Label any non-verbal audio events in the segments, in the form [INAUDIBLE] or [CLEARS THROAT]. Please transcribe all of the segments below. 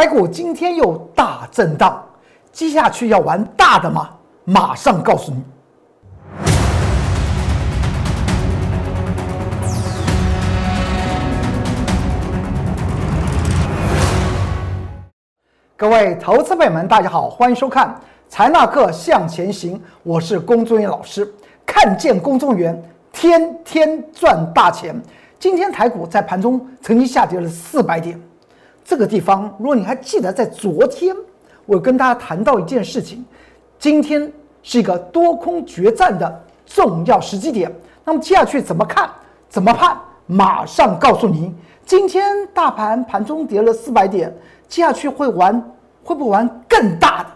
台股今天又大震荡，接下去要玩大的吗？马上告诉你。各位投资朋友们，大家好，欢迎收看《财纳课向前行》，我是龚宗元老师。看见龚宗元，天天赚大钱。今天台股在盘中曾经下跌了四百点，这个地方，如果你还记得，在昨天我跟大家谈到一件事情，今天是一个多空决战的重要时机点。那么接下去怎么看？怎么判？马上告诉您。今天大盘盘中跌了四百点，接下去会玩会不会玩更大的？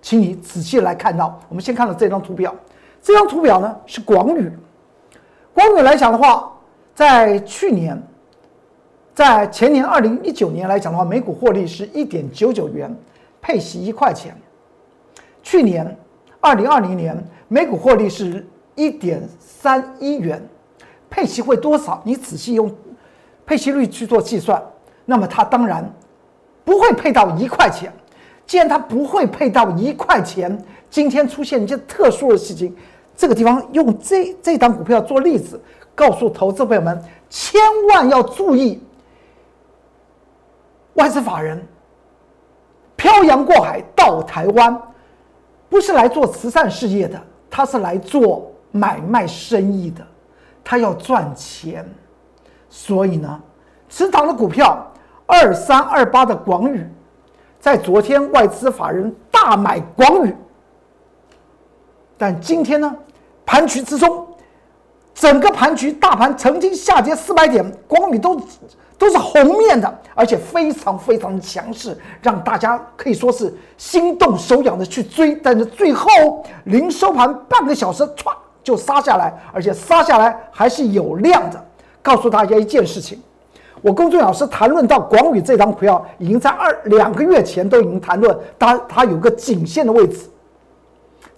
请你仔细来看到。我们先看到这张图表，这张图表呢是广宇。广宇来讲的话，在去年，在前年二零一九年来讲的话，每股获利是一点九九元，配息一块钱。去年二零二零年每股获利是一点三一元，配息会多少？你仔细用。配息率去做计算，那么它当然不会配到一块钱。既然它不会配到一块钱，今天出现一些特殊的事情，这个地方用这这档股票做例子，告诉投资朋友们，千万要注意，外资法人漂洋过海到台湾，不是来做慈善事业的，他是来做买卖生意的，他要赚钱。所以呢，持仓的股票二三二八的广宇，在昨天外资法人大买广宇，但今天呢，盘局之中，整个盘局大盘曾经下跌四百点，广宇都都是红面的，而且非常非常强势，让大家可以说是心动手痒的去追，但是最后临收盘半个小时，唰就杀下来，而且杀下来还是有量的。告诉大家一件事情，我公众老师谈论到广宇这张股票，已经在二两个月前都已经谈论，它它有个颈线的位置。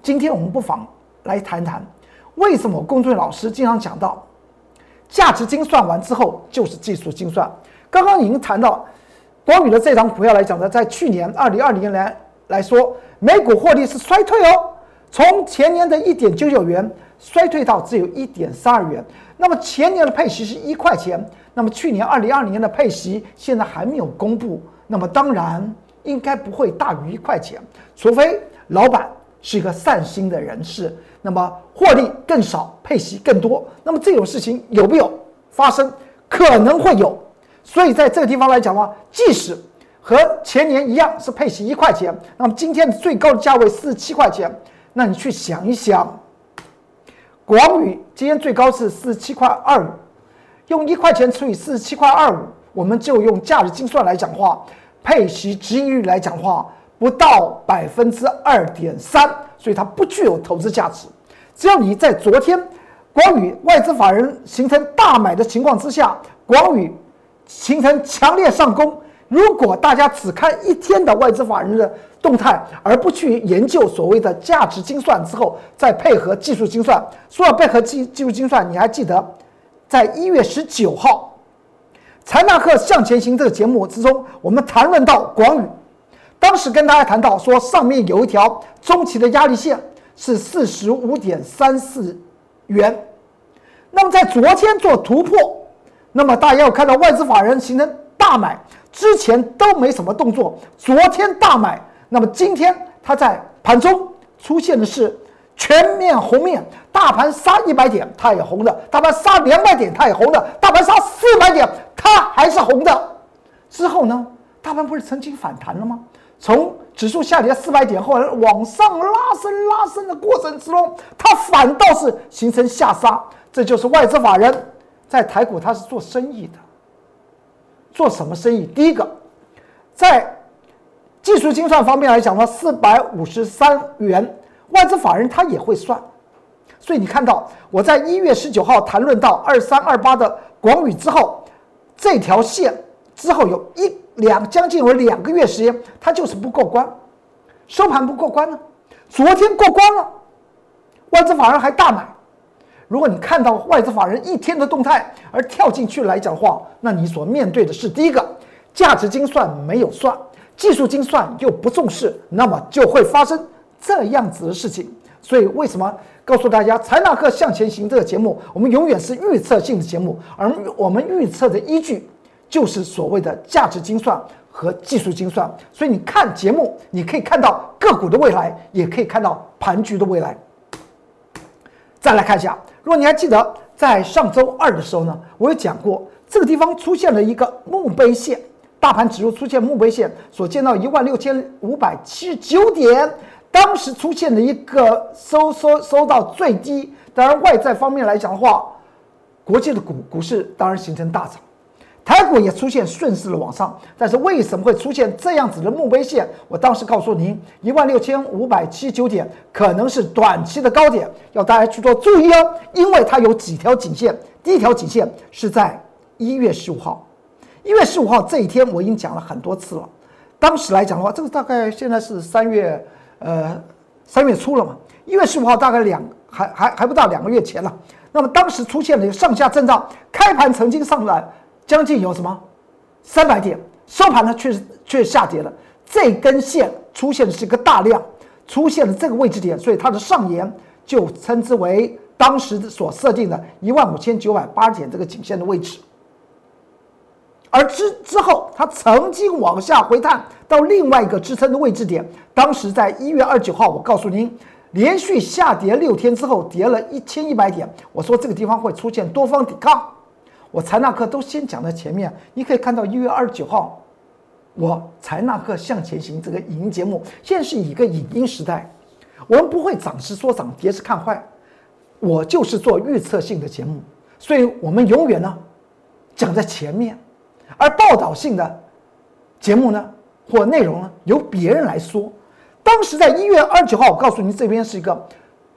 今天我们不妨来谈谈，为什么公众老师经常讲到，价值精算完之后就是技术精算。刚刚已经谈到广宇的这张股票来讲呢，在去年二零二零年来说，每股获利是衰退哦，从前年的一点九九元衰退到只有一点三二元。那么前年的配息是一块钱，那么去年二零二零年的配息现在还没有公布，那么当然应该不会大于一块钱，除非老板是一个善心的人士，那么获利更少，配息更多，那么这种事情有没有发生？可能会有，所以在这个地方来讲的话，即使和前年一样是配息一块钱，那么今天的最高的价位四十七块钱，那你去想一想。广宇今天最高是四十七块二五，用一块钱除以四十七块二五，我们就用价值精算来讲话，配息值益率来讲话不到百分之二点三，所以它不具有投资价值。只要你在昨天广宇外资法人形成大买的情况之下，广宇形成强烈上攻。如果大家只看一天的外资法人的动态，而不去研究所谓的价值精算之后，再配合技术精算，说到配合技技术精算，你还记得，在一月十九号《财纳克向前行》这个节目之中，我们谈论到广宇，当时跟大家谈到说，上面有一条中期的压力线是四十五点三四元，那么在昨天做突破，那么大家要看到外资法人形成大买。之前都没什么动作，昨天大买，那么今天它在盘中出现的是全面红面，大盘杀一百点它也红的，大盘杀两百点它也红的，大盘杀四百点它还是红的。之后呢，大盘不是曾经反弹了吗？从指数下跌四百点，后来往上拉升拉升的过程之中，它反倒是形成下杀，这就是外资法人在台股它是做生意的。做什么生意？第一个，在技术精算方面来讲的话，四百五十三元，外资法人他也会算。所以你看到我在一月十九号谈论到二三二八的广宇之后，这条线之后有一两将近有两个月时间，它就是不过关，收盘不过关呢。昨天过关了，外资法人还大买。如果你看到外资法人一天的动态而跳进去来讲话，那你所面对的是第一个价值精算没有算，技术精算又不重视，那么就会发生这样子的事情。所以为什么告诉大家《财纳克向前行》这个节目，我们永远是预测性的节目，而我们预测的依据就是所谓的价值精算和技术精算。所以你看节目，你可以看到个股的未来，也可以看到盘局的未来。再来看一下，如果你还记得在上周二的时候呢，我有讲过这个地方出现了一个墓碑线，大盘指数出现墓碑线，所见到一万六千五百七十九点。当时出现了一个收收收到最低，当然外在方面来讲的话，国际的股股市当然形成大涨，台股也出现顺势的往上，但是为什么会出现这样子的墓碑线？我当时告诉您，一万六千五百七十九点可能是短期的高点，要大家去做注意哦，因为它有几条颈线，第一条颈线是在一月十五号，一月十五号这一天我已经讲了很多次了，当时来讲的话，这个大概现在是三月。呃，三月初了嘛，一月十五号大概两还还还不到两个月前了。那么当时出现了一个上下震荡，开盘曾经上来将近有什么三百点，收盘呢却却下跌了。这根线出现的是一个大量，出现了这个位置点，所以它的上沿就称之为当时所设定的一万五千九百八点这个颈线的位置。而之之后，它曾经往下回探到另外一个支撑的位置点。当时在一月二十九号，我告诉您，连续下跌六天之后，跌了一千一百点。我说这个地方会出现多方抵抗。我财纳课都先讲在前面，你可以看到一月二十九号，我财纳课向前行这个影音节目，现在是一个影音时代，我们不会涨时说涨，跌时看坏。我就是做预测性的节目，所以我们永远呢讲在前面。而报道性的节目呢，或内容呢，由别人来说。当时在一月二十九号，我告诉您这边是一个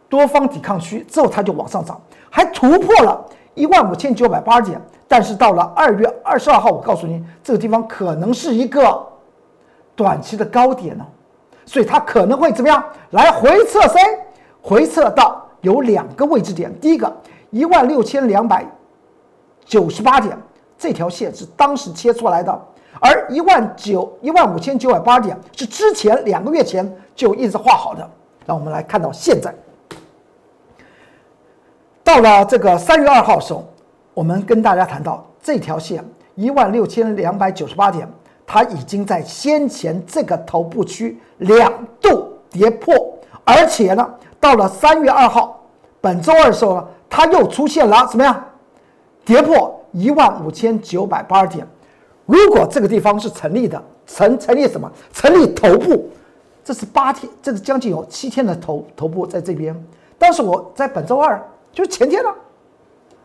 多方抵抗区，之后它就往上涨，还突破了一万五千九百八十点。但是到了二月二十二号，我告诉您这个地方可能是一个短期的高点呢，所以它可能会怎么样？来回测谁？回测到有两个位置点，第一个一万六千两百九十八点。这条线是当时切出来的，而一万九一万五千九百八十点是之前两个月前就一直画好的。让我们来看到现在，到了这个三月二号的时候，我们跟大家谈到这条线一万六千两百九十八点，它已经在先前这个头部区两度跌破，而且呢，到了三月二号，本周二的时候呢，它又出现了什么呀？跌破。一万五千九百八十点，如果这个地方是成立的，成成立什么？成立头部，这是八天，这是将近有七天的头头部在这边。但是我在本周二，就是前天了，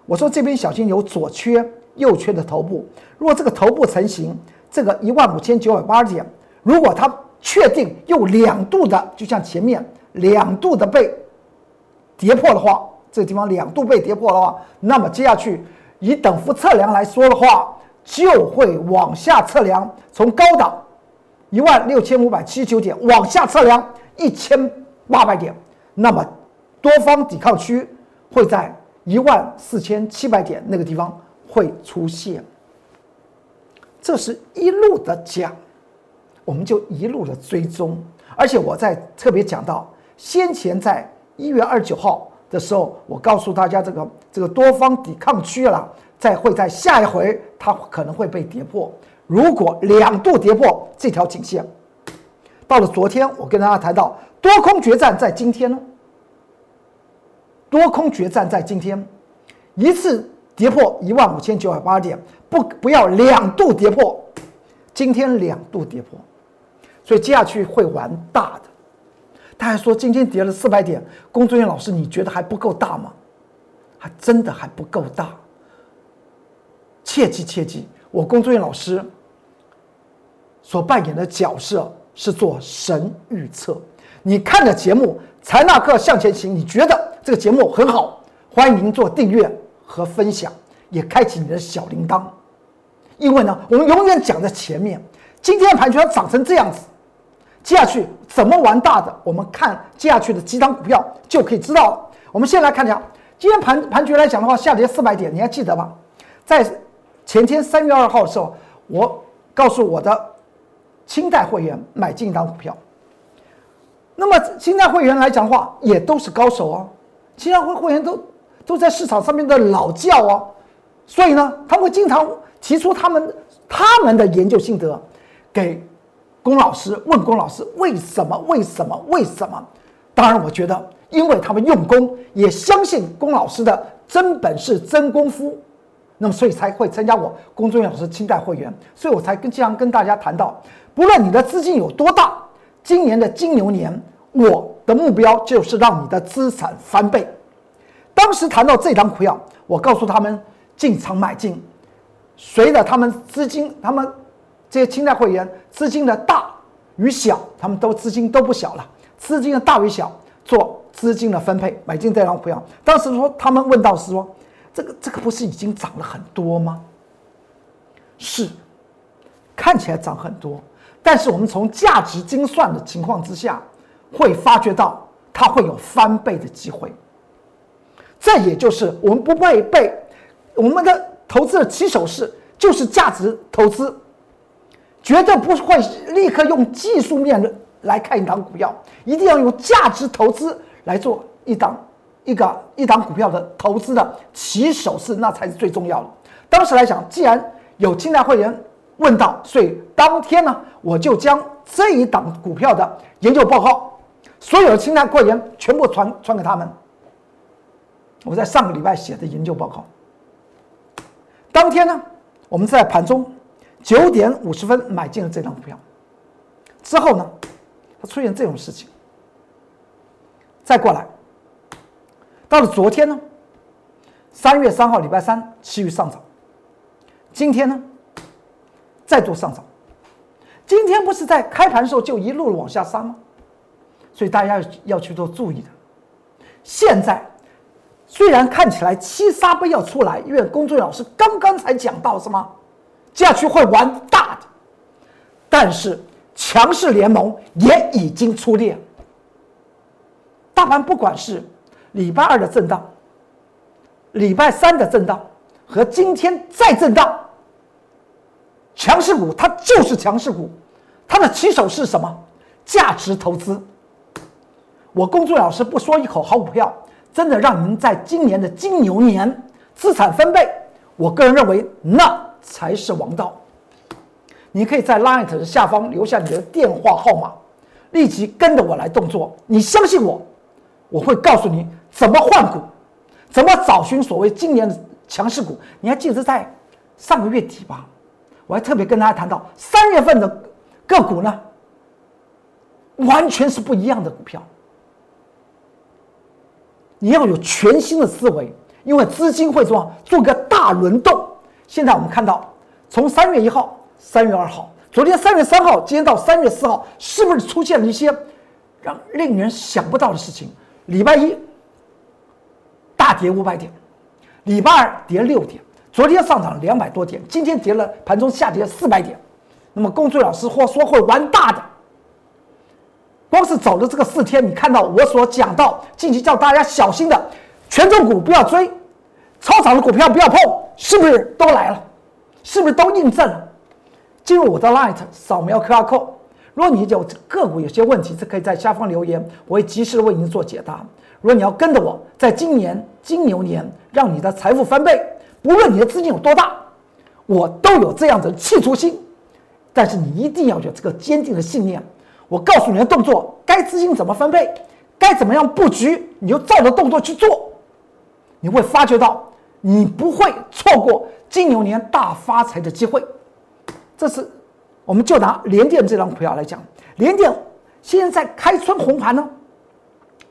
我说这边小心有左缺右缺的头部。如果这个头部成型，这个一万五千九百八十点，如果它确定又两度的，就像前面两度的被跌破的话，这个地方两度被跌破的话，那么接下去。以等幅测量来说的话，就会往下测量，从高档一万六千五百七十九点往下测量一千八百点，那么多方抵抗区会在一万四千七百点那个地方会出现。这是一路的讲，我们就一路的追踪，而且我在特别讲到先前在一月二十九号。的时候，我告诉大家，这个这个多方抵抗区了，再会在下一回它可能会被跌破。如果两度跌破这条颈线，到了昨天，我跟大家谈到多空决战在今天呢。多空决战在今天，一次跌破一万五千九百八点，不不要两度跌破，今天两度跌破，所以接下去会玩大的。他还说今天跌了四百点，工作人员老师，你觉得还不够大吗？还真的还不够大。切记切记，我工作人员老师所扮演的角色是做神预测。你看的节目《财纳克向前行》，你觉得这个节目很好，欢迎您做订阅和分享，也开启你的小铃铛。因为呢，我们永远讲在前面。今天的盘要涨成这样子。接下去怎么玩大的？我们看接下去的几张股票就可以知道了。我们先来看一下，今天盘盘局来讲的话，下跌四百点，你还记得吧？在前天三月二号的时候，我告诉我的清代会员买进一档股票。那么清代会员来讲的话，也都是高手哦。清代会会员都都在市场上面的老教哦，所以呢，他们会经常提出他们他们的研究心得给龚老师，问龚老师为什么？为什么？为什么？当然，我觉得，因为他们用功，也相信龚老师的真本事、真功夫，那么所以才会参加我公众老师清代会员，所以我才跟经常跟大家谈到，不论你的资金有多大。今年的金牛年，我的目标就是让你的资产翻倍。当时谈到这张股票，我告诉他们进场买进，随着他们资金，他们这些清代会员资金的大与小，他们都资金都不小了，资金的大与小做资金的分配，买进这张股票。当时说他们问到是说，这个这个不是已经涨了很多吗？是，看起来涨很多。但是我们从价值精算的情况之下，会发觉到它会有翻倍的机会。这也就是我们不会被我们的投资的起手式就是价值投资，绝对不会立刻用技术面来看一档股票，一定要用价值投资来做一档一个一档股票的投资的起手式，那才是最重要的。当时来讲，既然有清代会员。问到，所以当天呢，我就将这一档股票的研究报告，所有的清单会员全部传传给他们。我在上个礼拜写的研究报告。当天呢，我们在盘中九点五十分买进了这张股票，之后呢，它出现这种事情。再过来，到了昨天呢，三月三号礼拜三，持续上涨。今天呢？再度上涨，今天不是在开盘时候就一路往下杀吗？所以大家要去做注意的。现在虽然看起来七杀杯要出来，因为工作老师刚刚才讲到什么，接下去会玩大的，但是强势联盟也已经出列。大盘不管是礼拜二的震荡，礼拜三的震荡和今天再震荡。强势股它就是强势股，它的起手是什么？价值投资。我工作老师不说一口好股票，真的让您在今年的金牛年资产翻倍。我个人认为那才是王道。你可以在 Line 的下方留下你的电话号码，立即跟着我来动作。你相信我，我会告诉你怎么换股，怎么找寻所谓今年的强势股。你还记得在上个月底吧？我还特别跟大家谈到，三月份的个股呢，完全是不一样的股票。你要有全新的思维，因为资金会做做个大轮动。现在我们看到，从三月一号、三月二号，昨天三月三号，今天到三月四号，是不是出现了一些让令人想不到的事情？礼拜一大跌五百点，礼拜二跌六点。昨天上涨两百多点，今天跌了，盘中下跌四百点。那么，龚俊老师或说会玩大的，光是走了这个四天，你看到我所讲到近期叫大家小心的权重股不要追，超涨的股票不要碰，是不是都来了？是不是都印证了？进入我的 Light，扫描 QR Code。如果你有个股有些问题，是可以在下方留言，我会及时的为您做解答。如果你要跟着我，在今年金牛年，让你的财富翻倍。不论你的资金有多大，我都有这样的企图心，但是你一定要有这个坚定的信念。我告诉你的动作，该资金怎么分配，该怎么样布局，你就照着动作去做，你会发觉到你不会错过金牛年大发财的机会。这是，我们就拿联电这张股票来讲，联电现在开春红盘呢。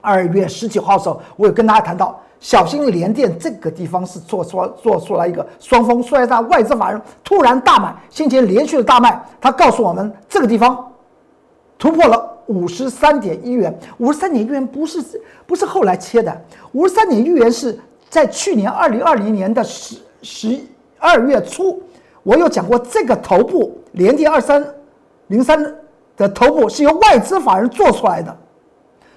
二月十九号的时候，我有跟大家谈到。小心联电这个地方是做出做出来一个双峰，所以在外资法人突然大买，先前连续的大卖，他告诉我们这个地方突破了五十三点一元，五十三点一元不是不是后来切的，五十三点一元是在去年二零二零年的十十二月初，我有讲过这个头部联电二三零三的头部是由外资法人做出来的。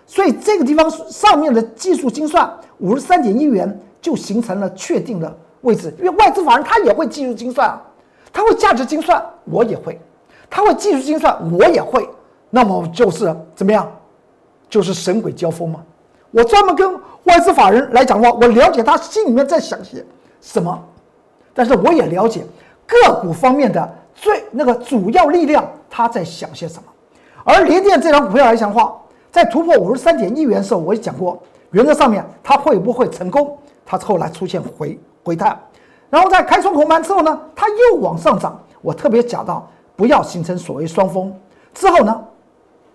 所以这个地方上面的技术精算五十三点一元就形成了确定的位置，因为外资法人他也会技术精算啊，他会价值精算，我也会，他会技术精算，我也会，那么就是怎么样？就是神鬼交锋嘛。我专门跟外资法人来讲的话，我了解他心里面在想些什么，但是我也了解个股方面的最那个主要力量他在想些什么。而联电这张股票来讲的话，在突破五十三点一元的时候，我也讲过，原则上面它会不会成功？它后来出现回回探，然后在开窗红盘之后呢，它又往上涨。我特别讲到，不要形成所谓双峰。之后呢，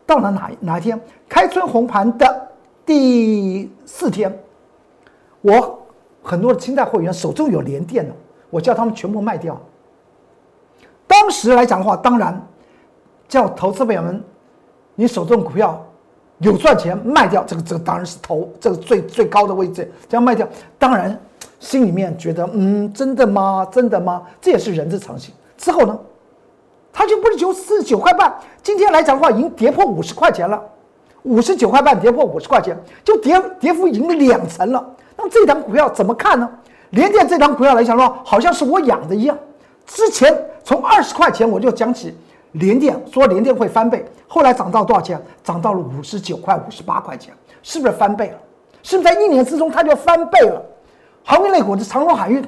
到了哪哪一天开春红盘的？第四天，我很多的清代会员手中有连电的，我叫他们全部卖掉。当时来讲的话，当然叫投资朋友们，你手中股票有赚钱卖掉，这个这个当然是投这个最最高的位置，这样卖掉，当然心里面觉得，嗯，真的吗？真的吗？这也是人之常情。之后呢，它就不是九四十九块半，今天来讲的话，已经跌破五十块钱了。五十九块半跌破五十块钱，就跌跌幅已经两成了。那么这档股票怎么看呢？联电这档股票来讲的话，好像是我养的一样。之前从二十块钱我就讲起联电，说联电会翻倍，后来涨到多少钱？涨到了五十九块、五十八块钱，是不是翻倍了？是不是在一年之中它就翻倍了？航运类股的长荣海运，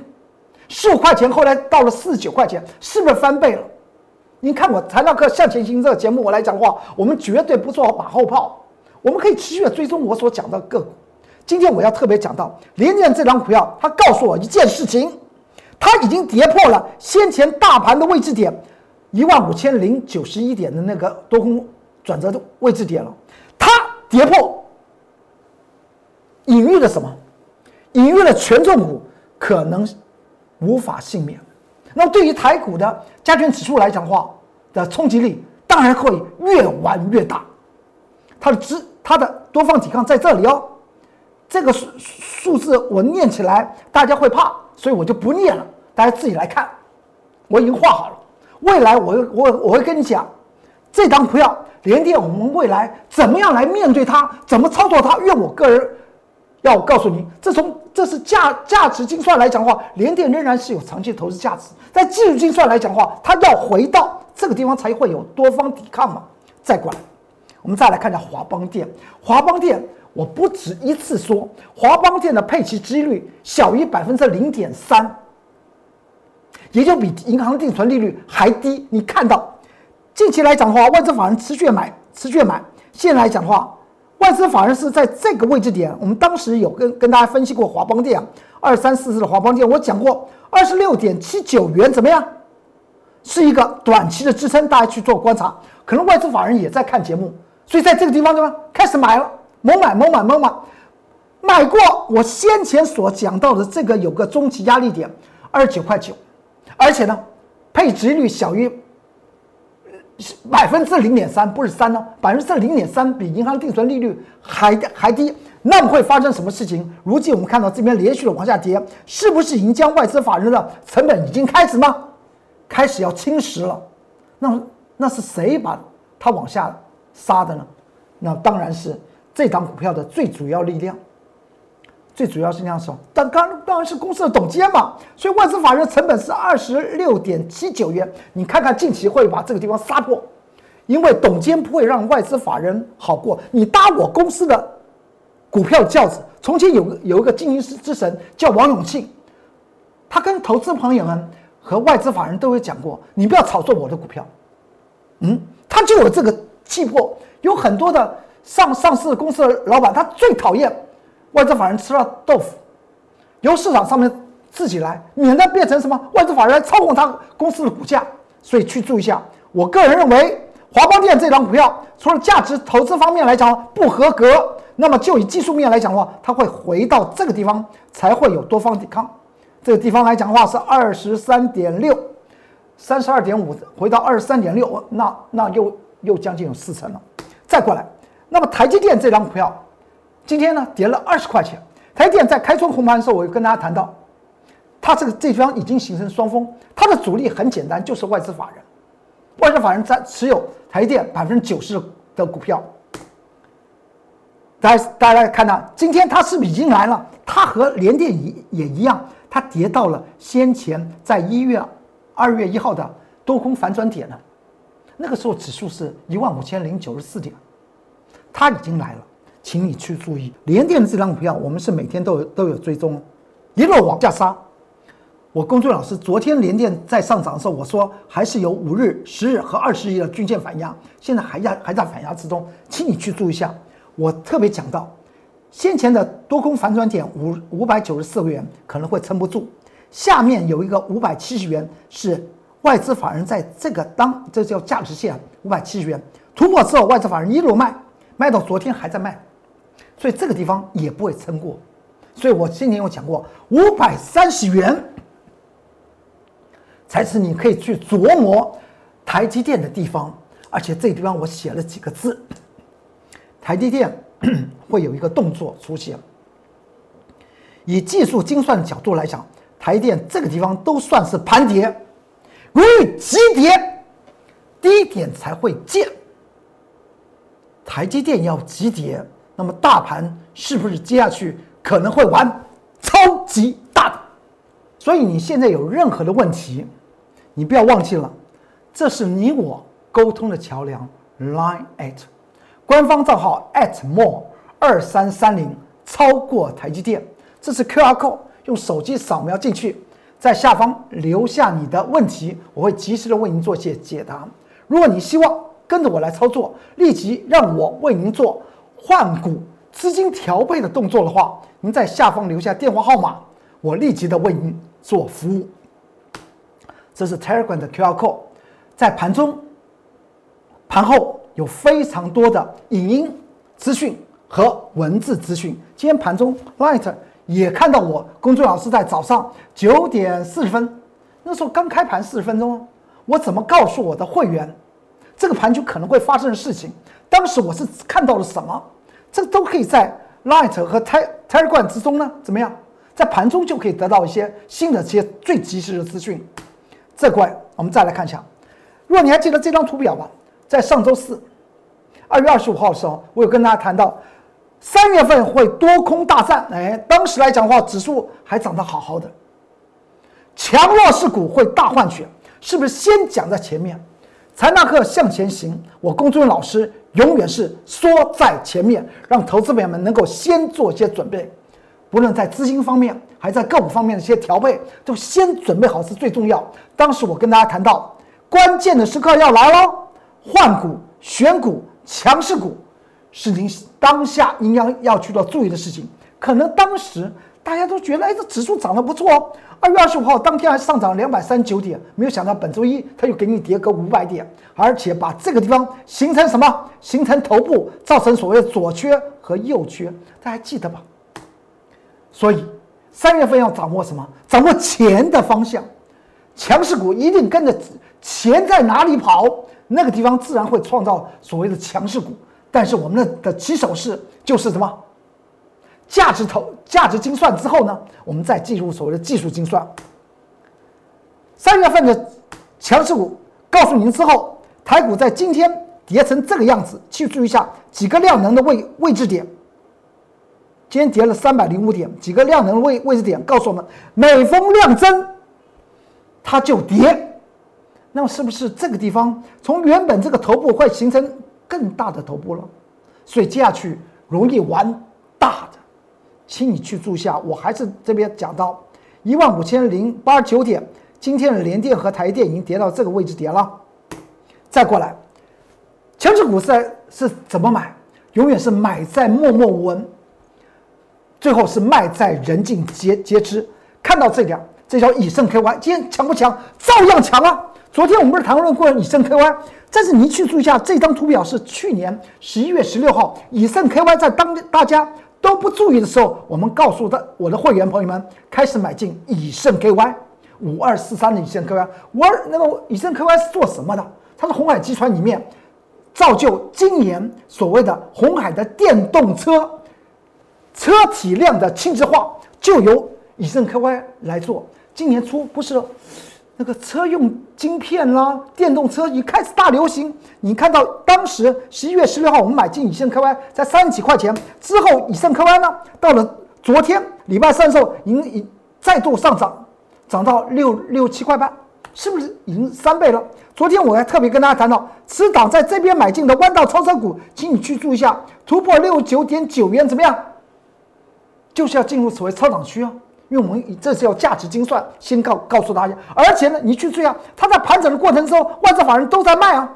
十五块钱后来到了四十九块钱，是不是翻倍了？您看我材料课向前行这个节目，我来讲的话，我们绝对不做马后炮。我们可以持续的追踪我所讲的个股。今天我要特别讲到联电这张股票，它告诉我一件事情：它已经跌破了先前大盘的位置点一万五千零九十一点的那个多空转折的位置点了。它跌破，隐喻了什么？隐喻了权重股可能无法幸免。那么对于台股的加权指数来讲的话，的冲击力当然会越玩越大。它的支它的多方抵抗在这里哦，这个数数字我念起来大家会怕，所以我就不念了，大家自己来看。我已经画好了，未来我我我会跟你讲，这张股票连电，我们未来怎么样来面对它，怎么操作它？愿我个人要我告诉你，这从这是价价值精算来讲的话，联电仍然是有长期投资价值。在技术精算来讲的话，它要回到这个地方才会有多方抵抗嘛。再管。我们再来看一下华邦电，华邦电，我不止一次说，华邦电的配齐几率小于百分之零点三，也就比银行定存利率还低。你看到，近期来讲的话，外资法人持续买，持续买。现在来讲的话，外资法人是在这个位置点，我们当时有跟跟大家分析过华邦电二三四四的华邦电，我讲过二十六点七九元怎么样，是一个短期的支撑，大家去做观察。可能外资法人也在看节目。所以在这个地方对吧？开始买了，猛买猛买猛买，买过我先前所讲到的这个有个中期压力点二十九块九，而且呢，配值率小于百分之零点三，不是三呢，百分之零点三比银行定存利率还还低，那么会发生什么事情？如今我们看到这边连续的往下跌，是不是已经将外资法人的成本已经开始吗？开始要侵蚀了？那那是谁把它往下？杀的呢？那当然是这档股票的最主要力量，最主要是那样说。但刚当然是公司的董监嘛，所以外资法人成本是二十六点七九元。你看看近期会把这个地方杀破，因为董监不会让外资法人好过。你搭我公司的股票轿子，从前有个有一个经营之神叫王永庆，他跟投资朋友们和外资法人都有讲过，你不要炒作我的股票。嗯，他就有这个。气魄有很多的上上市公司的老板，他最讨厌外资法人吃了豆腐，由市场上面自己来，免得变成什么外资法人来操控他公司的股价。所以去注意一下。我个人认为，华邦电这张股票，除了价值投资方面来讲不合格，那么就以技术面来讲的话，它会回到这个地方才会有多方抵抗。这个地方来讲的话是二十三点六，三十二点五回到二十三点六，那那又。又将近有四成了，再过来，那么台积电这张股票，今天呢跌了二十块钱。台电在开春红盘的时候，我就跟大家谈到，它这个这方已经形成双峰，它的主力很简单，就是外资法人，外资法人在持有台电百分之九十的股票。大家大家看到，今天它是不是已经来了？它和联电也也一样，它跌到了先前在一月、二月一号的多空反转点了。那个时候指数是一万五千零九十四点，它已经来了，请你去注意联电的这张股票，我们是每天都有都有追踪，一路往下杀。我公孙老师昨天联电在上涨的时候，我说还是有五日、十日和二十日的均线反压，现在还在还在反压之中，请你去注意一下。我特别讲到，先前的多空反转点五五百九十四个元可能会撑不住，下面有一个五百七十元是外资法人在这个当这叫价值线五百七十元突破之后，外资法人一路卖，卖到昨天还在卖，所以这个地方也不会撑过。所以我今年有讲过五百三十元。才是你可以去琢磨台积电的地方，而且这地方我写了几个字：台积电 [CLEARS THROAT] 会有一个动作出现。以技术精算的角度来讲，台电这个地方都算是盘跌，如遇急跌，低点才会见。台积电要急跌，那么大盘是不是接下去可能会玩超级大的？所以你现在有任何的问题？你不要忘记了，这是你我沟通的桥梁。Line at 官方账号 at more 二三三零超过台积电，这是 QR code，用手机扫描进去，在下方留下你的问题，我会及时的为您做些解答。如果你希望跟着我来操作，立即让我为您做换股资金调配的动作的话，您在下方留下电话号码，我立即的为您做服务。这是 Telegram 的 QR code，在盘中、盘后有非常多的影音资讯和文字资讯。今天盘中 Light 也看到我公众老师在早上九点四十分，那时候刚开盘四十分钟，我怎么告诉我的会员这个盘就可能会发生的事情？当时我是看到了什么？这都可以在 Light 和 Telegram 之中呢？怎么样？在盘中就可以得到一些新的、些最及时的资讯。这块我们再来看一下，如果你还记得这张图表吧，在上周四，二月二十五号的时候，我有跟大家谈到，三月份会多空大战。哎，当时来讲的话，指数还涨得好好的，强弱势股会大换血，是不是先讲在前面？财纳克向前行，我公众老师永远是缩在前面，让投资朋友们能够先做些准备，不论在资金方面。还在个股方面的一些调配，都先准备好是最重要。当时我跟大家谈到，关键的时刻要来喽，换股、选股、强势股，是您当下应该要去做注意的事情。可能当时大家都觉得，哎，这指数涨得不错哦。二月二十五号当天还上涨两百三十九点，没有想到本周一它又给你跌个五百点，而且把这个地方形成什么？形成头部，造成所谓的左缺和右缺，大家还记得吧？所以。三月份要掌握什么？掌握钱的方向，强势股一定跟着钱在哪里跑，那个地方自然会创造所谓的强势股。但是我们的的起手式就是什么？价值投价值精算之后呢，我们再进入所谓的技术精算。三月份的强势股告诉您之后，台股在今天跌成这个样子，去注意一下几个量能的位位置点。今天跌了三百零五点，几个量能位位置点告诉我们，每逢量增，它就跌。那么是不是这个地方从原本这个头部会形成更大的头部了？所以接下去容易玩大的，请你去注意下。我还是这边讲到一万五千零八十九点，今天的联电和台电已经跌到这个位置点了。再过来，强势股是是怎么买？永远是买在默默无闻。最后是卖在人尽皆皆知，看到这点，这叫以盛 KY，今天强不强？照样强啊！昨天我们不是谈论过以盛 KY，但是你去注意一下，这张图表是去年十一月十六号，以盛 KY 在当大家都不注意的时候，我们告诉的我的会员朋友们开始买进以盛 KY 五二四三的以盛 KY，五二那个以盛 KY 是做什么的？它是红海集团里面造就今年所谓的红海的电动车。车体量的轻质化就由以盛 KY 来做。今年初不是那个车用晶片啦，电动车已开始大流行。你看到当时十一月十六号我们买进以盛 KY 在三十几块钱，之后以盛 KY 呢到了昨天礼拜三的时候，已经已再度上涨，涨到六六七块半。是不是已经三倍了？昨天我还特别跟大家谈到，此档在这边买进的弯道超车股，请你去注意一下，突破六九点九元怎么样？就是要进入所谓超涨区啊，因为我们这是要价值精算，先告告诉大家。而且呢，你去追啊，它在盘整的过程中，外资法人都在卖啊，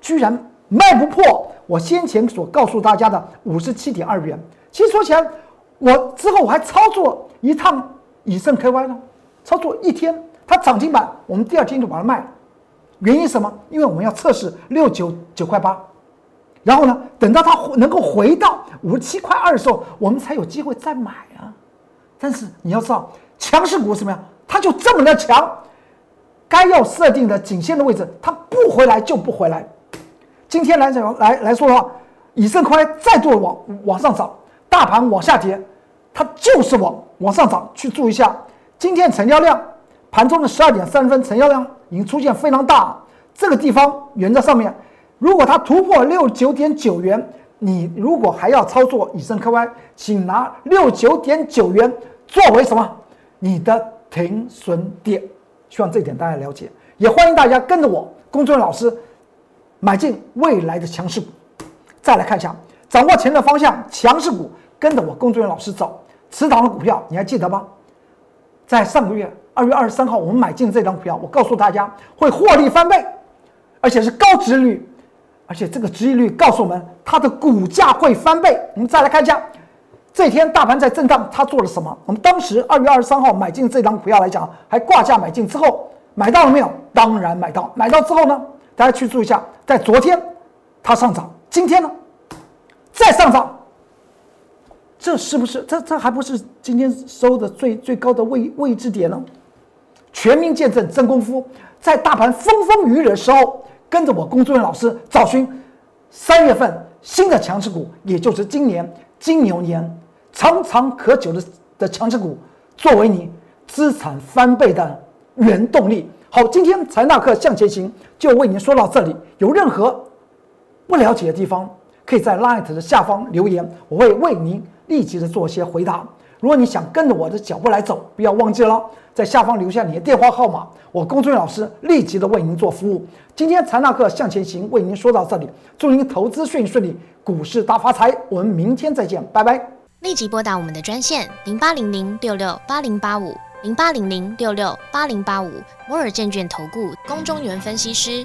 居然卖不破我先前所告诉大家的五十七点二元。其实说起来，我之后我还操作一趟以盛 KY 呢，操作一天，它涨停板，我们第二天就把它卖了。原因什么？因为我们要测试六九九块八，然后呢，等到它能够回到五十七块二的时候，我们才有机会再买啊。但是你要知道，强势股什么呀？它就这么的强，该要设定的颈线的位置，它不回来就不回来。今天来讲来来说的话，以盛快再度往往上涨，大盘往下跌，它就是往往上涨。去注意一下，今天成交量，盘中的十二点三分成交量。已经出现非常大，这个地方圆在上面，如果它突破六九点九元，你如果还要操作以升 KY，请拿六九点九元作为什么你的停损点？希望这一点大家了解，也欢迎大家跟着我公众老师买进未来的强势股。再来看一下，掌握钱的方向，强势股跟着我公众老师走，持仓的股票你还记得吗？在上个月。二月二十三号，我们买进这张股票，我告诉大家会获利翻倍，而且是高值率，而且这个值利率告诉我们它的股价会翻倍。我们再来看一下，这天大盘在震荡，它做了什么？我们当时二月二十三号买进这张股票来讲，还挂价买进之后买到了没有？当然买到。买到之后呢，大家去注意一下，在昨天它上涨，今天呢再上涨。这是不是？这这还不是今天收的最最高的位位置点呢？全民见证真功夫，在大盘风风雨雨的时候，跟着我工作人员老师找寻三月份新的强势股，也就是今年金牛年长长可久的的强势股，作为你资产翻倍的原动力。好，今天财纳克向前行就为您说到这里，有任何不了解的地方，可以在 Light 的下方留言，我会为您立即的做些回答。如果你想跟着我的脚步来走，不要忘记了在下方留下你的电话号码，我龚俊老师立即的为您做服务。今天财纳克向前行为您说到这里，祝您投资顺顺利，股市大发财。我们明天再见，拜拜。立即拨打我们的专线零八零零六六八零八五零八零零六六八零八五摩尔证券投顾龚中原分析师。